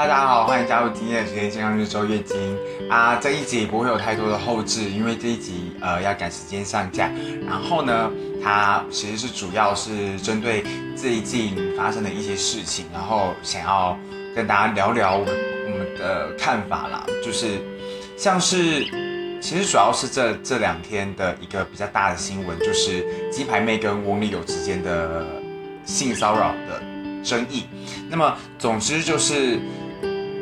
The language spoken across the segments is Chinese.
大家好，欢迎加入今天的时间健康日周月经啊！这一集不会有太多的后置，因为这一集呃要赶时间上架。然后呢，它其实是主要是针对最近发生的一些事情，然后想要跟大家聊聊我们的看法啦。就是像是其实主要是这这两天的一个比较大的新闻，就是鸡排妹跟翁立友之间的性骚扰的争议。那么总之就是。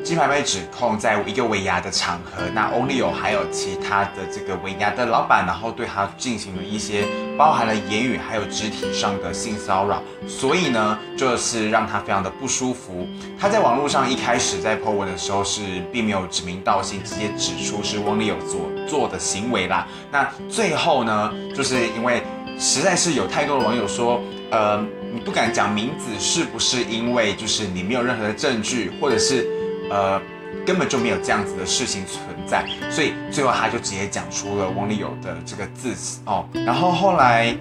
鸡排被指控在一个尾牙的场合，那翁立友还有其他的这个尾牙的老板，然后对他进行了一些包含了言语还有肢体上的性骚扰，所以呢，就是让他非常的不舒服。他在网络上一开始在 po 文的时候是并没有指名道姓，直接指出是翁立友所做的行为啦。那最后呢，就是因为实在是有太多的网友说，呃，你不敢讲名字，是不是因为就是你没有任何的证据，或者是？呃，根本就没有这样子的事情存在，所以最后他就直接讲出了翁立友的这个字哦。然后后来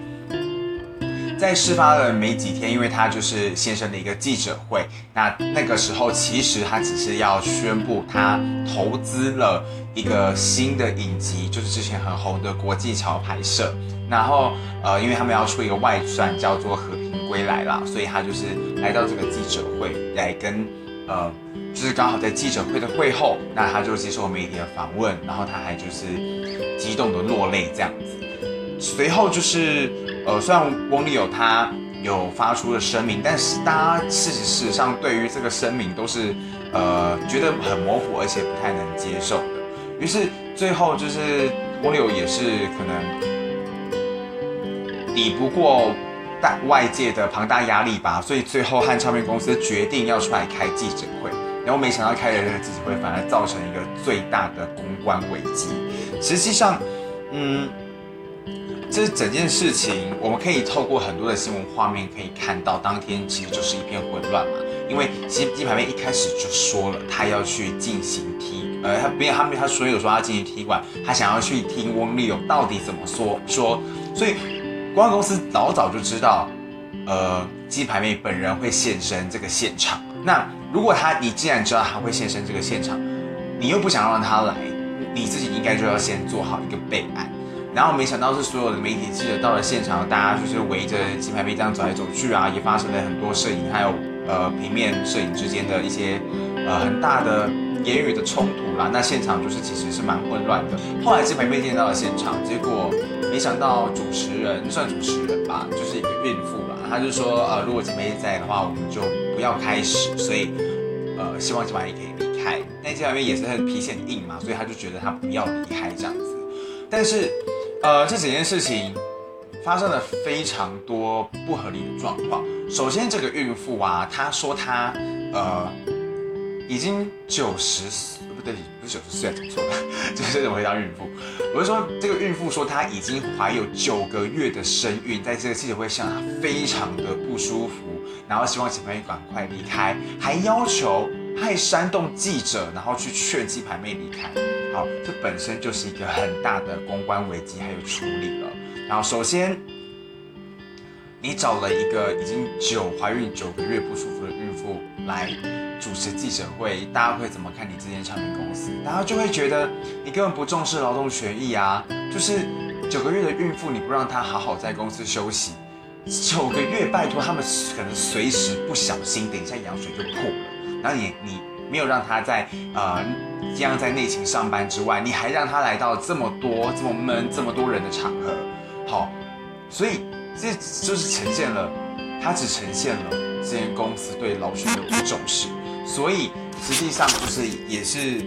在事发了没几天，因为他就是先生的一个记者会，那那个时候其实他只是要宣布他投资了一个新的影集，就是之前很红的国际桥拍摄。然后呃，因为他们要出一个外传叫做《和平归来》啦，所以他就是来到这个记者会来跟呃。就是刚好在记者会的会后，那他就接受媒体的访问，然后他还就是激动的落泪这样子。随后就是，呃，虽然翁立友他有发出了声明，但是大家事实事实上对于这个声明都是，呃，觉得很模糊，而且不太能接受的。于是最后就是翁立友也是可能抵不过大外界的庞大压力吧，所以最后和唱片公司决定要出来开记者会。然后没想到开了这个记者会，反而造成一个最大的公关危机。实际上，嗯，这整件事情我们可以透过很多的新闻画面可以看到，当天其实就是一片混乱嘛。因为其实鸡排妹一开始就说了，她要去进行踢，呃，他没有，他没有，她所有说他进行踢馆，他想要去听翁立友到底怎么说说。所以公关公司老早就知道，呃，鸡排妹本人会现身这个现场。那如果他，你既然知道他会现身这个现场，你又不想让他来，你自己应该就要先做好一个备案。然后没想到是所有的媒体记者到了现场，大家就是围着鸡排妹这样走来走去啊，也发生了很多摄影还有呃平面摄影之间的一些呃很大的言语的冲突啦。那现场就是其实是蛮混乱的。后来鸡排妹进到了现场，结果没想到主持人算主持人吧，就是一个孕妇。他就说，呃，如果姐妹在的话，我们就不要开始。所以，呃，希望鸡排妹可以离开。但鸡排妹也是很脾气很硬嘛，所以他就觉得他不要离开这样子。但是，呃，这几件事情发生了非常多不合理的状况。首先，这个孕妇啊，她说她呃已经九十，不对，不是九十岁，怎么说呢？就是怎么回答孕妇？我是说，这个孕妇说她已经怀有九个月的身孕，在这个记者会上，她非常的不舒服，然后希望鸡排妹赶快离开，还要求还煽动记者，然后去劝鸡排妹离开。好，这本身就是一个很大的公关危机，还有处理了。然后首先，你找了一个已经九怀孕九个月不舒服的孕妇来。主持记者会，大家会怎么看你这间唱片公司？大家就会觉得你根本不重视劳动权益啊！就是九个月的孕妇，你不让她好好在公司休息，九个月，拜托他们可能随时不小心，等一下羊水就破了。然后你你没有让她在呃这样在内勤上班之外，你还让她来到这么多这么闷这么多人的场合，好，所以这就是呈现了，它只呈现了这间公司对劳权的不重视。所以实际上就是也是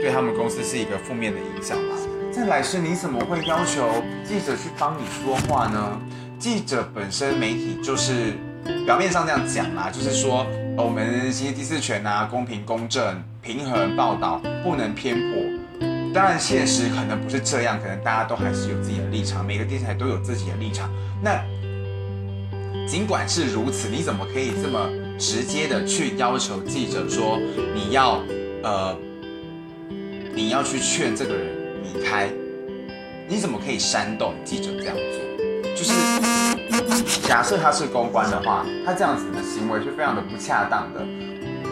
对他们公司是一个负面的影响吧。再来是你怎么会要求记者去帮你说话呢？记者本身媒体就是表面上这样讲啦，就是说我们其实第四权啊，公平公正、平衡报道，不能偏颇。当然现实可能不是这样，可能大家都还是有自己的立场，每个电视台都有自己的立场。那尽管是如此，你怎么可以这么？直接的去要求记者说，你要，呃，你要去劝这个人离开，你怎么可以煽动记者这样做？就是假设他是公关的话，他这样子的行为是非常的不恰当的。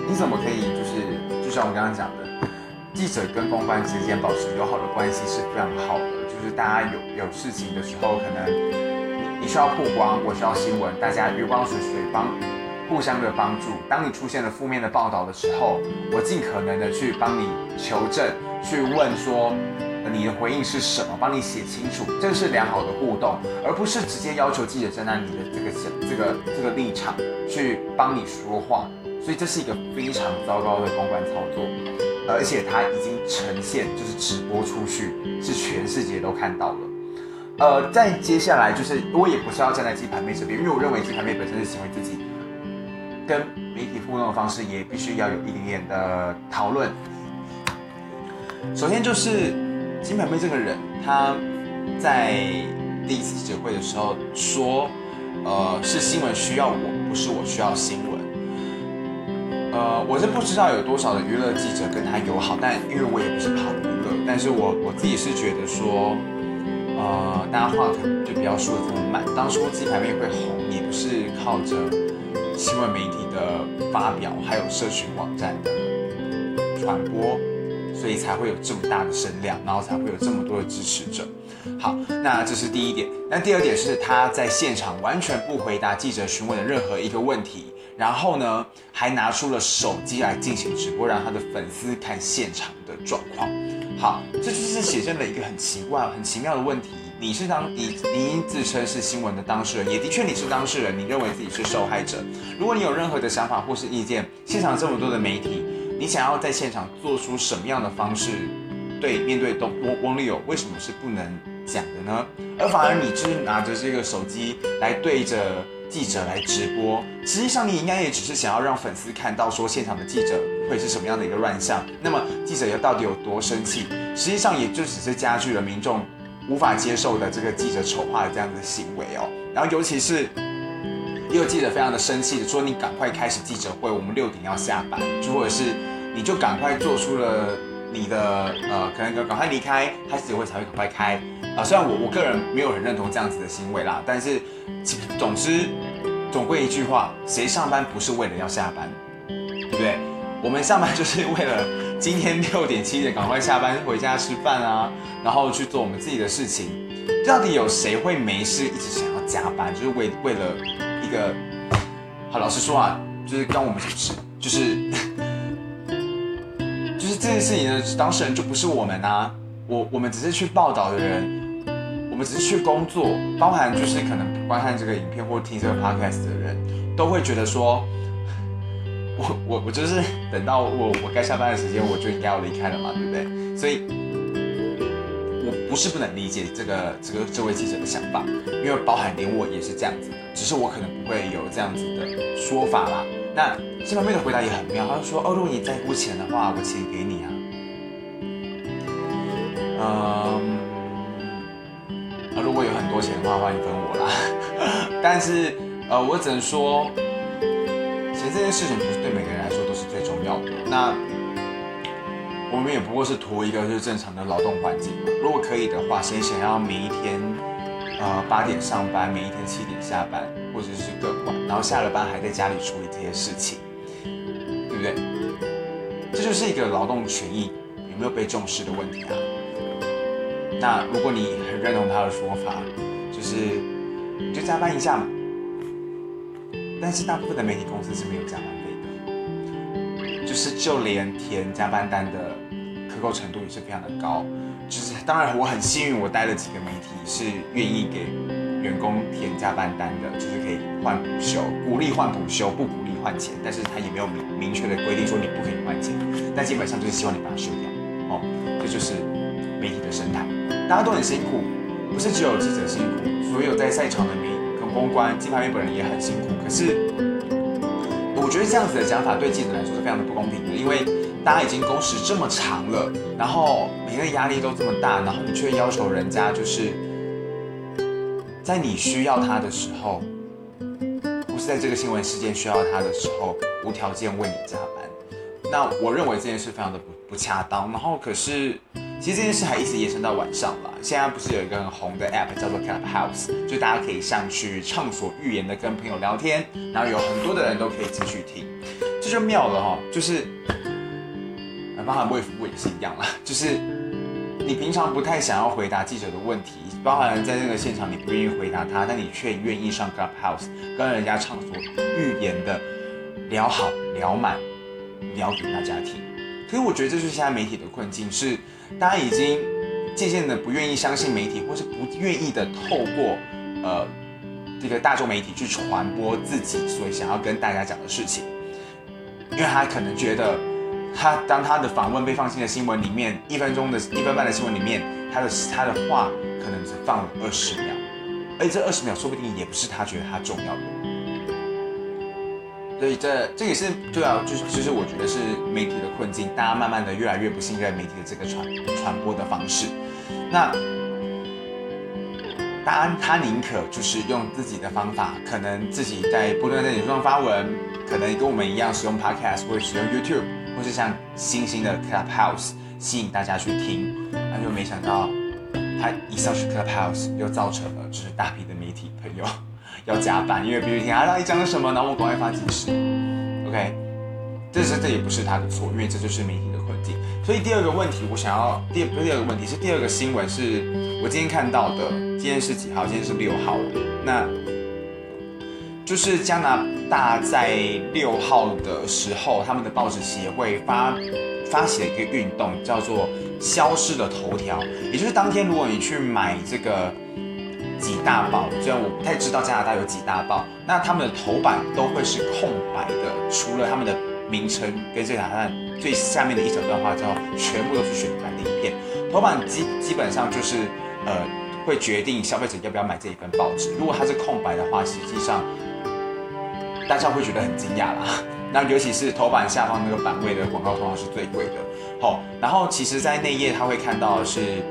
你怎么可以就是就像我刚刚讲的，记者跟公关之间保持友好的关系是非常好的，就是大家有有事情的时候，可能你需要曝光，我需要新闻，大家鱼帮水，水帮，互相的帮助。当你出现了负面的报道的时候，我尽可能的去帮你求证，去问说。你的回应是什么？帮你写清楚，这个是良好的互动，而不是直接要求记者站在你的这个这个这个立场去帮你说话。所以这是一个非常糟糕的公关操作，而且它已经呈现，就是直播出去，是全世界都看到了。呃，再接下来就是我也不是要站在鸡排妹这边，因为我认为鸡排妹本身是行为自己，跟媒体互动的方式也必须要有一点点的讨论。首先就是。金牌妹这个人，她在第一次记者会的时候说：“呃，是新闻需要我，不是我需要新闻。”呃，我是不知道有多少的娱乐记者跟他友好，但因为我也不是跑娱乐，但是我我自己是觉得说，呃，大家话就不要说的这么满。当初金牌妹会红，也不是靠着新闻媒体的发表，还有社群网站的传播。所以才会有这么大的声量，然后才会有这么多的支持者。好，那这是第一点。那第二点是他在现场完全不回答记者询问的任何一个问题，然后呢，还拿出了手机来进行直播，让他的粉丝看现场的状况。好，这就是写真的一个很奇怪、很奇妙的问题。你是当你你自称是新闻的当事人，也的确你是当事人，你认为自己是受害者。如果你有任何的想法或是意见，现场这么多的媒体。你想要在现场做出什么样的方式，对面对东翁翁立友，为什么是不能讲的呢？而反而你就是拿着这个手机来对着记者来直播，实际上你应该也只是想要让粉丝看到说现场的记者会是什么样的一个乱象。那么记者又到底有多生气？实际上也就只是加剧了民众无法接受的这个记者丑化的这样的行为哦。然后尤其是也有记者非常的生气的说：“你赶快开始记者会，我们六点要下班。”就或者是。你就赶快做出了你的呃，可能赶快离开，他记者会才会赶快开啊、虽然我我个人没有很认同这样子的行为啦，但是总之总归一句话，谁上班不是为了要下班，对不对？我们上班就是为了今天六点七点赶快下班回家吃饭啊，然后去做我们自己的事情。到底有谁会没事一直想要加班？就是为为了一个好，老实说啊，就是跟我们什么事？就是。这件事情的当事人就不是我们啊，我我们只是去报道的人，我们只是去工作，包含就是可能观看这个影片或听这个 podcast 的人，都会觉得说，我我我就是等到我我该下班的时间，我就应该要离开了嘛，对不对？所以，我不是不能理解这个这个这位记者的想法，因为包含连我也是这样子的，只是我可能不会有这样子的说法啦。那这方面的回答也很妙，他说：“哦，如果你在乎钱的话，我钱给你啊。”嗯，啊，如果有很多钱的话，欢迎分我啦。但是，呃，我只能说，其实这件事情不是对每个人来说都是最重要的。那我们也不过是图一个就是正常的劳动环境嘛。如果可以的话，谁想要每一天，呃，八点上班，每一天七点下班？或者是更晚，然后下了班还在家里处理这些事情，对不对？这就是一个劳动权益有没有被重视的问题啊。那如果你很认同他的说法，就是你就加班一下嘛。但是大部分的媒体公司是没有加班费的，就是就连填加班单的可扣程度也是非常的高。就是当然我很幸运，我带了几个媒体是愿意给。员工填加班单的，就是可以换补休，鼓励换补休，不鼓励换钱，但是他也没有明明确的规定说你不可以换钱，但基本上就是希望你把它休掉，哦，这就是媒体的生态，大家都很辛苦，不是只有记者辛苦，所有在赛场的公关，鸡排妹本人也很辛苦，可是我觉得这样子的讲法对记者来说是非常的不公平的，因为大家已经工时这么长了，然后每个压力都这么大，然后你却要求人家就是。在你需要他的时候，不是在这个新闻事件需要他的时候，无条件为你加班。那我认为这件事非常的不不恰当。然后可是，其实这件事还一直延伸到晚上了。现在不是有一个很红的 app 叫做 Clubhouse，就大家可以上去畅所欲言的跟朋友聊天，然后有很多的人都可以继续听，这就妙了哈。就是包含卫福部也是一样啦，就是你平常不太想要回答记者的问题，包含在那个现场你不愿意回答他，但你却愿意上 Clubhouse 跟人家畅所欲言的聊好聊满，聊给大家听。可是我觉得这就是现在媒体的困境，是大家已经渐渐的不愿意相信媒体，或是不愿意的透过呃这个大众媒体去传播自己所想要跟大家讲的事情，因为他可能觉得他当他的访问被放进的新闻里面，一分钟的一分半的新闻里面，他的他的话可能只放了二十秒，而且这二十秒说不定也不是他觉得他重要的。所以这这也是对啊，就是其实我觉得是媒体的困境，大家慢慢的越来越不信任媒体的这个传传播的方式。那，大安他宁可就是用自己的方法，可能自己在不断在脸书上发文，可能跟我们一样使用 Podcast 或者使用 YouTube，或是像新兴的 Clubhouse 吸引大家去听，那就没想到他一上去 Clubhouse 又造成了就是大批的媒体朋友。要加班，因为必须听啊，到底讲了什么，然后我赶快发即时。OK，这是这也不是他的错，因为这就是媒体的困境。所以第二个问题，我想要第不是第二个问题，是第二个新闻，是我今天看到的。今天是几号？今天是六号。那就是加拿大在六号的时候，他们的报纸协会发发起了一个运动，叫做“消失的头条”，也就是当天如果你去买这个。几大报，虽然我不太知道加拿大有几大报，那他们的头版都会是空白的，除了他们的名称跟这个答案最下面的一小段话之后，全部都是选白的一片。头版基基本上就是呃会决定消费者要不要买这一份报纸。如果它是空白的话，实际上大家会觉得很惊讶啦。那尤其是头版下方那个版位的广告通常是最贵的。好、然后其实在内页他会看到是。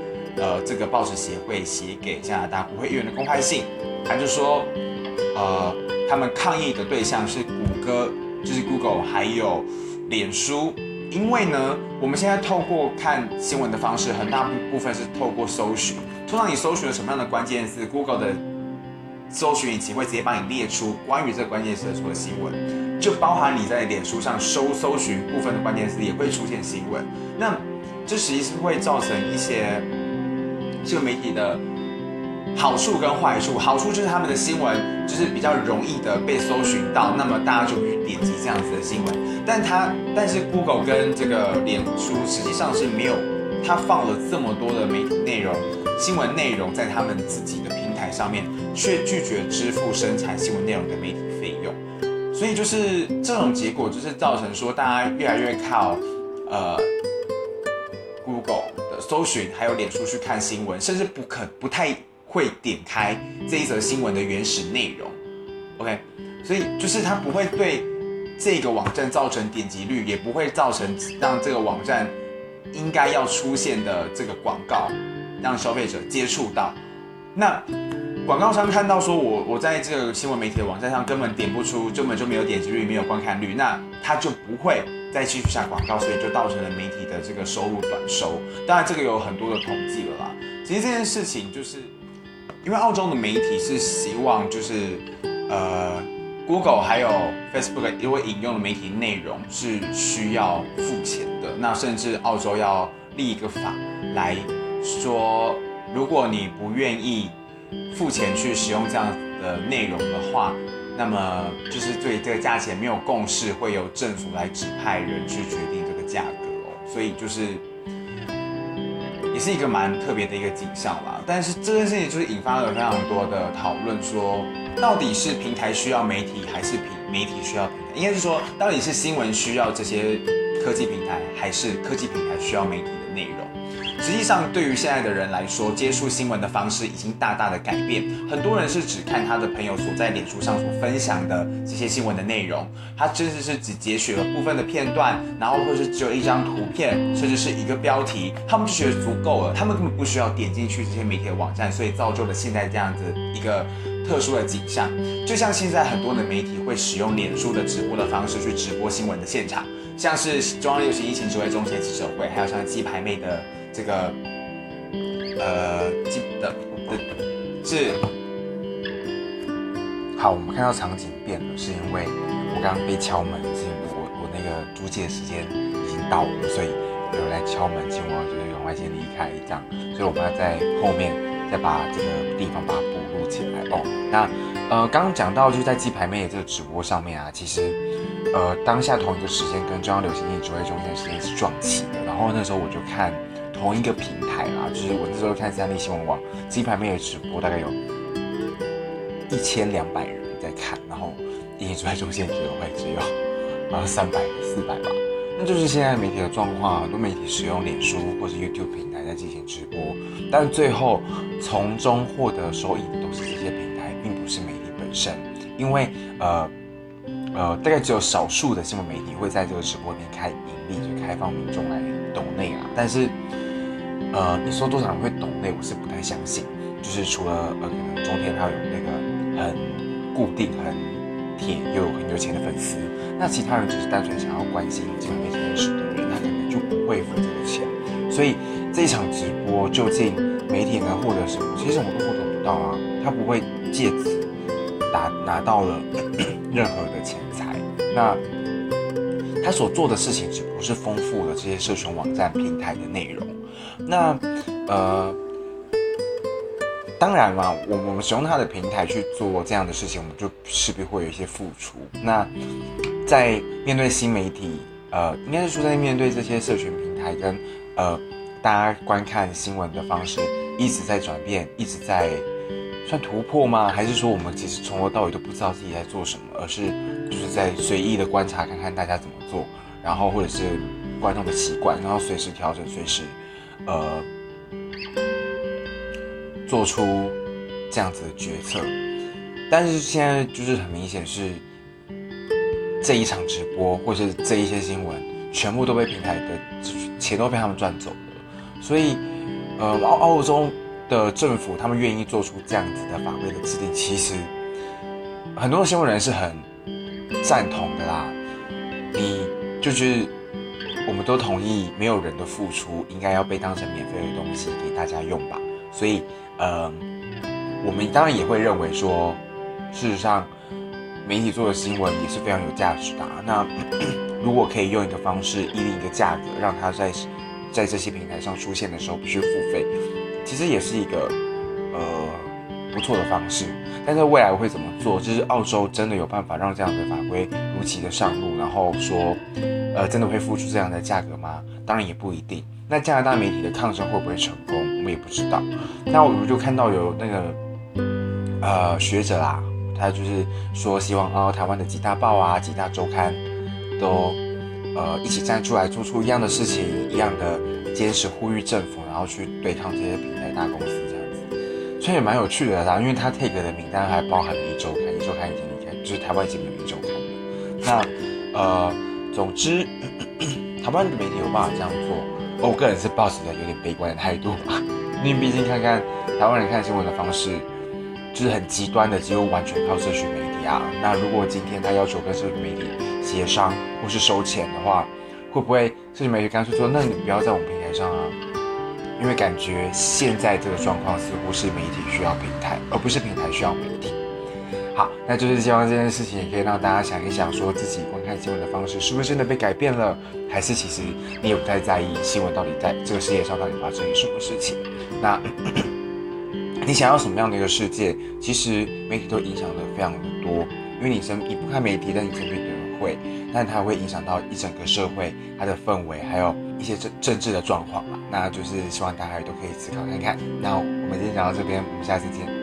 呃，这个报纸协会写给加拿大国会议员的公开信，他就说，呃，他们抗议的对象是谷歌，就是 Google，还有脸书，因为呢，我们现在透过看新闻的方式，很大部分是透过搜寻，通常你搜寻了什么样的关键字，Google 的搜寻引擎会直接帮你列出关于这个关键词的所有新闻，就包含你在脸书上搜搜寻部分的关键词也会出现新闻，那这实际是会造成一些。这个媒体的好处跟坏处，好处就是他们的新闻就是比较容易的被搜寻到，那么大家就会点击这样子的新闻。但它，但是 Google 跟这个脸书实际上是没有，它放了这么多的媒体内容、新闻内容在他们自己的平台上面，却拒绝支付生产新闻内容的媒体费用。所以就是这种结果，就是造成说大家越来越靠呃 Google。搜寻还有脸书去看新闻，甚至不可不太会点开这一则新闻的原始内容。OK，所以就是它不会对这个网站造成点击率，也不会造成让这个网站应该要出现的这个广告让消费者接触到。那广告商看到说我我在这个新闻媒体的网站上根本点不出，根本就没有点击率，没有观看率，那他就不会。再继续下广告，所以就造成了媒体的这个收入短收。当然，这个有很多的统计了啦。其实这件事情就是，因为澳洲的媒体是希望就是，呃，Google 还有 Facebook 因为引用的媒体内容是需要付钱的。那甚至澳洲要立一个法来说，如果你不愿意付钱去使用这样的内容的话。那么就是对这个价钱没有共识，会由政府来指派人去决定这个价格哦，所以就是也是一个蛮特别的一个景象啦。但是这件事情就是引发了非常多的讨论，说到底是平台需要媒体，还是平媒体需要平台？应该是说，到底是新闻需要这些科技平台，还是科技平台需要媒体的？实际上，对于现在的人来说，接触新闻的方式已经大大的改变。很多人是只看他的朋友所在脸书上所分享的这些新闻的内容，他甚至是只截取了部分的片段，然后或者是只有一张图片，甚至是一个标题，他们就觉得足够了，他们根本不需要点进去这些媒体的网站，所以造就了现在这样子一个特殊的景象。就像现在很多的媒体会使用脸书的直播的方式去直播新闻的现场，像是中央流行疫情指挥中心记者会，还有像鸡排妹的。这个呃，记得是好，我们看到场景变了，是因为我刚刚被敲门，是因为我我那个租借时间已经到了，所以有人来敲门，请我就是赶快先离开这样，所以我们要在后面再把这个地方把它补录起来哦。那呃，刚刚讲到就在鸡排妹的这个直播上面啊，其实呃当下同一个时间跟中央流行音乐指挥中心的时间是撞齐的，然后那时候我就看同一个平台啦，就是我那时候看三立新闻网鸡排妹的直播，大概有一千两百人在看，然后音乐指挥中心的机会只有啊三百四百吧。那就是现在媒体的状况，很多媒体使用脸书或是 YouTube 平台在进行直播，但最后从中获得收益的都是这些平台，并不是媒体本身。因为呃呃，大概只有少数的新闻媒体会在这个直播里面开盈利，就开放民众来抖内啊。但是呃，你说多少人会懂内，我是不太相信。就是除了呃，可能中天他有那个很固定很铁。又有很有钱的粉丝，那其他人只是单纯想要关心鸡排妹这件事的人，他可能就不会付这个钱。所以这一场直播究竟媒体能获得什么？其实我都获得不到啊，他不会借此拿拿到了 任何的钱财。那他所做的事情只不过是丰富了这些社群网站平台的内容。那呃。当然嘛，我我们使用他的平台去做这样的事情，我们就势必会有一些付出。那在面对新媒体，呃，应该是说在面对这些社群平台跟呃大家观看新闻的方式一直在转变，一直在算突破吗？还是说我们其实从头到尾都不知道自己在做什么，而是就是在随意的观察看看大家怎么做，然后或者是观众的习惯，然后随时调整，随时呃。做出这样子的决策，但是现在就是很明显是这一场直播或是这一些新闻，全部都被平台的钱都被他们赚走了。所以，呃，澳澳洲的政府他们愿意做出这样子的法规的制定，其实很多新闻人是很赞同的啦。你就是我们都同意，没有人的付出应该要被当成免费的东西给大家用吧。所以。呃，我们当然也会认为说，事实上，媒体做的新闻也是非常有价值的。那 如果可以用一个方式，拟定一个价格，让它在在这些平台上出现的时候不去付费，其实也是一个呃不错的方式。但是未来会怎么做？就是澳洲真的有办法让这样的法规如期的上路，然后说，呃，真的会付出这样的价格吗？当然也不一定。那加拿大媒体的抗争会不会成功？我们也不知道。那我们就看到有那个呃学者啦，他就是说希望啊台湾的几大报啊、几大周刊都呃一起站出来，做出一样的事情，一样的坚持呼吁政府，然后去对抗这些平台大公司这样子。所以也蛮有趣的啦，因为他 take 的名单还包含了一周刊，一周刊已经离开，就是台湾已经没有一周刊。那呃，总之台湾的媒体有办法这样做。我个人是抱持着有点悲观的态度吧，因为毕竟看看台湾人看新闻的方式，就是很极端的，几乎完全靠社群媒体啊。那如果今天他要求跟社群媒体协商或是收钱的话，会不会社群媒体干脆说，那你不要在我们平上啊？因为感觉现在这个状况似乎是媒体需要平台，而不是平台需要媒体。好，那就是希望这件事情也可以让大家想一想，说自己观看新闻的方式是不是真的被改变了，还是其实你也不太在意新闻到底在这个世界上到底发生了什么事情？那 你想要什么样的一个世界？其实媒体都影响的非常的多，因为你身你不看媒体，但你身边会，但它会影响到一整个社会它的氛围，还有一些政政治的状况嘛。那就是希望大家都可以思考看看。那我们今天讲到这边，我们下次见。